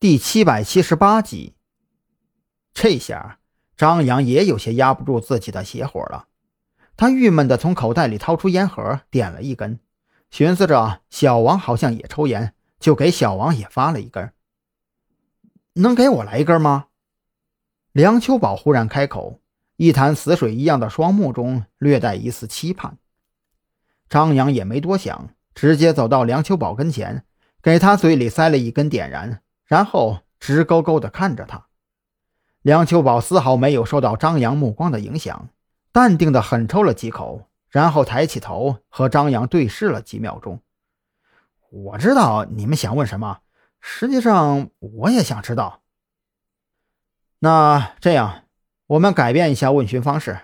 第七百七十八集。这下张扬也有些压不住自己的邪火了，他郁闷的从口袋里掏出烟盒，点了一根，寻思着小王好像也抽烟，就给小王也发了一根。能给我来一根吗？梁秋宝忽然开口，一潭死水一样的双目中略带一丝期盼。张扬也没多想，直接走到梁秋宝跟前，给他嘴里塞了一根点燃。然后直勾勾地看着他，梁秋宝丝毫没有受到张扬目光的影响，淡定地狠抽了几口，然后抬起头和张扬对视了几秒钟。我知道你们想问什么，实际上我也想知道。那这样，我们改变一下问询方式，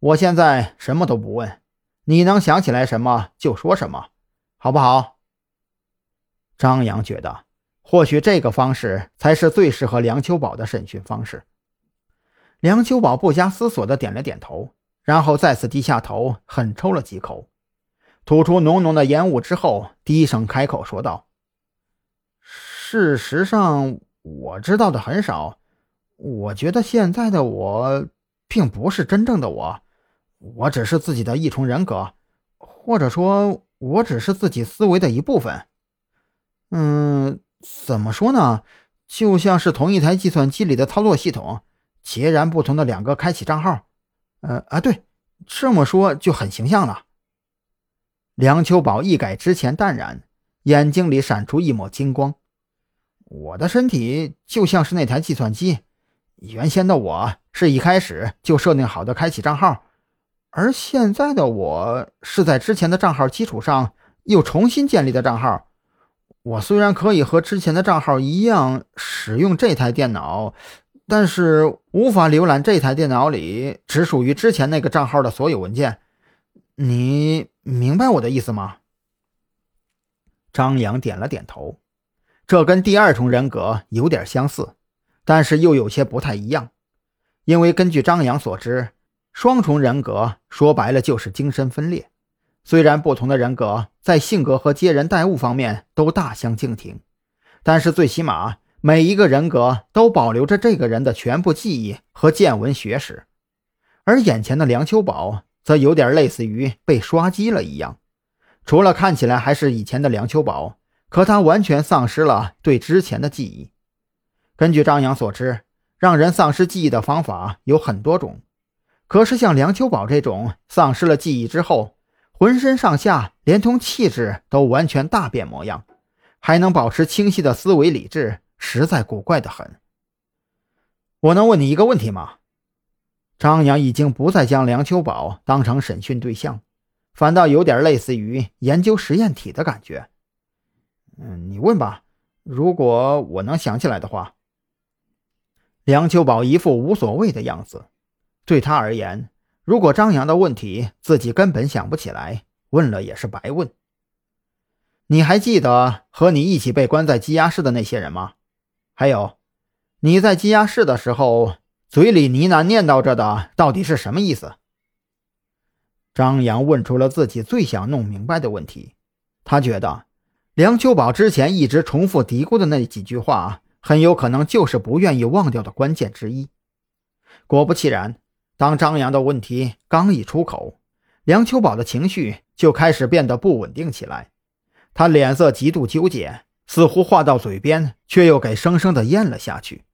我现在什么都不问，你能想起来什么就说什么，好不好？张扬觉得。或许这个方式才是最适合梁秋宝的审讯方式。梁秋宝不加思索地点了点头，然后再次低下头，狠抽了几口，吐出浓浓的烟雾之后，低声开口说道：“事实上，我知道的很少。我觉得现在的我，并不是真正的我，我只是自己的一重人格，或者说，我只是自己思维的一部分。嗯。”怎么说呢？就像是同一台计算机里的操作系统，截然不同的两个开启账号。呃啊，对，这么说就很形象了。梁秋宝一改之前淡然，眼睛里闪出一抹金光。我的身体就像是那台计算机，原先的我是一开始就设定好的开启账号，而现在的我是在之前的账号基础上又重新建立的账号。我虽然可以和之前的账号一样使用这台电脑，但是无法浏览这台电脑里只属于之前那个账号的所有文件。你明白我的意思吗？张扬点了点头。这跟第二重人格有点相似，但是又有些不太一样。因为根据张扬所知，双重人格说白了就是精神分裂。虽然不同的人格在性格和接人待物方面都大相径庭，但是最起码每一个人格都保留着这个人的全部记忆和见闻学识，而眼前的梁秋宝则有点类似于被刷机了一样，除了看起来还是以前的梁秋宝，可他完全丧失了对之前的记忆。根据张扬所知，让人丧失记忆的方法有很多种，可是像梁秋宝这种丧失了记忆之后，浑身上下，连同气质都完全大变模样，还能保持清晰的思维理智，实在古怪的很。我能问你一个问题吗？张扬已经不再将梁秋宝当成审讯对象，反倒有点类似于研究实验体的感觉。嗯，你问吧，如果我能想起来的话。梁秋宝一副无所谓的样子，对他而言。如果张扬的问题自己根本想不起来，问了也是白问。你还记得和你一起被关在羁押室的那些人吗？还有，你在羁押室的时候，嘴里呢喃念叨着的到底是什么意思？张扬问出了自己最想弄明白的问题。他觉得梁秋宝之前一直重复嘀咕的那几句话，很有可能就是不愿意忘掉的关键之一。果不其然。当张扬的问题刚一出口，梁秋宝的情绪就开始变得不稳定起来。他脸色极度纠结，似乎话到嘴边，却又给生生的咽了下去。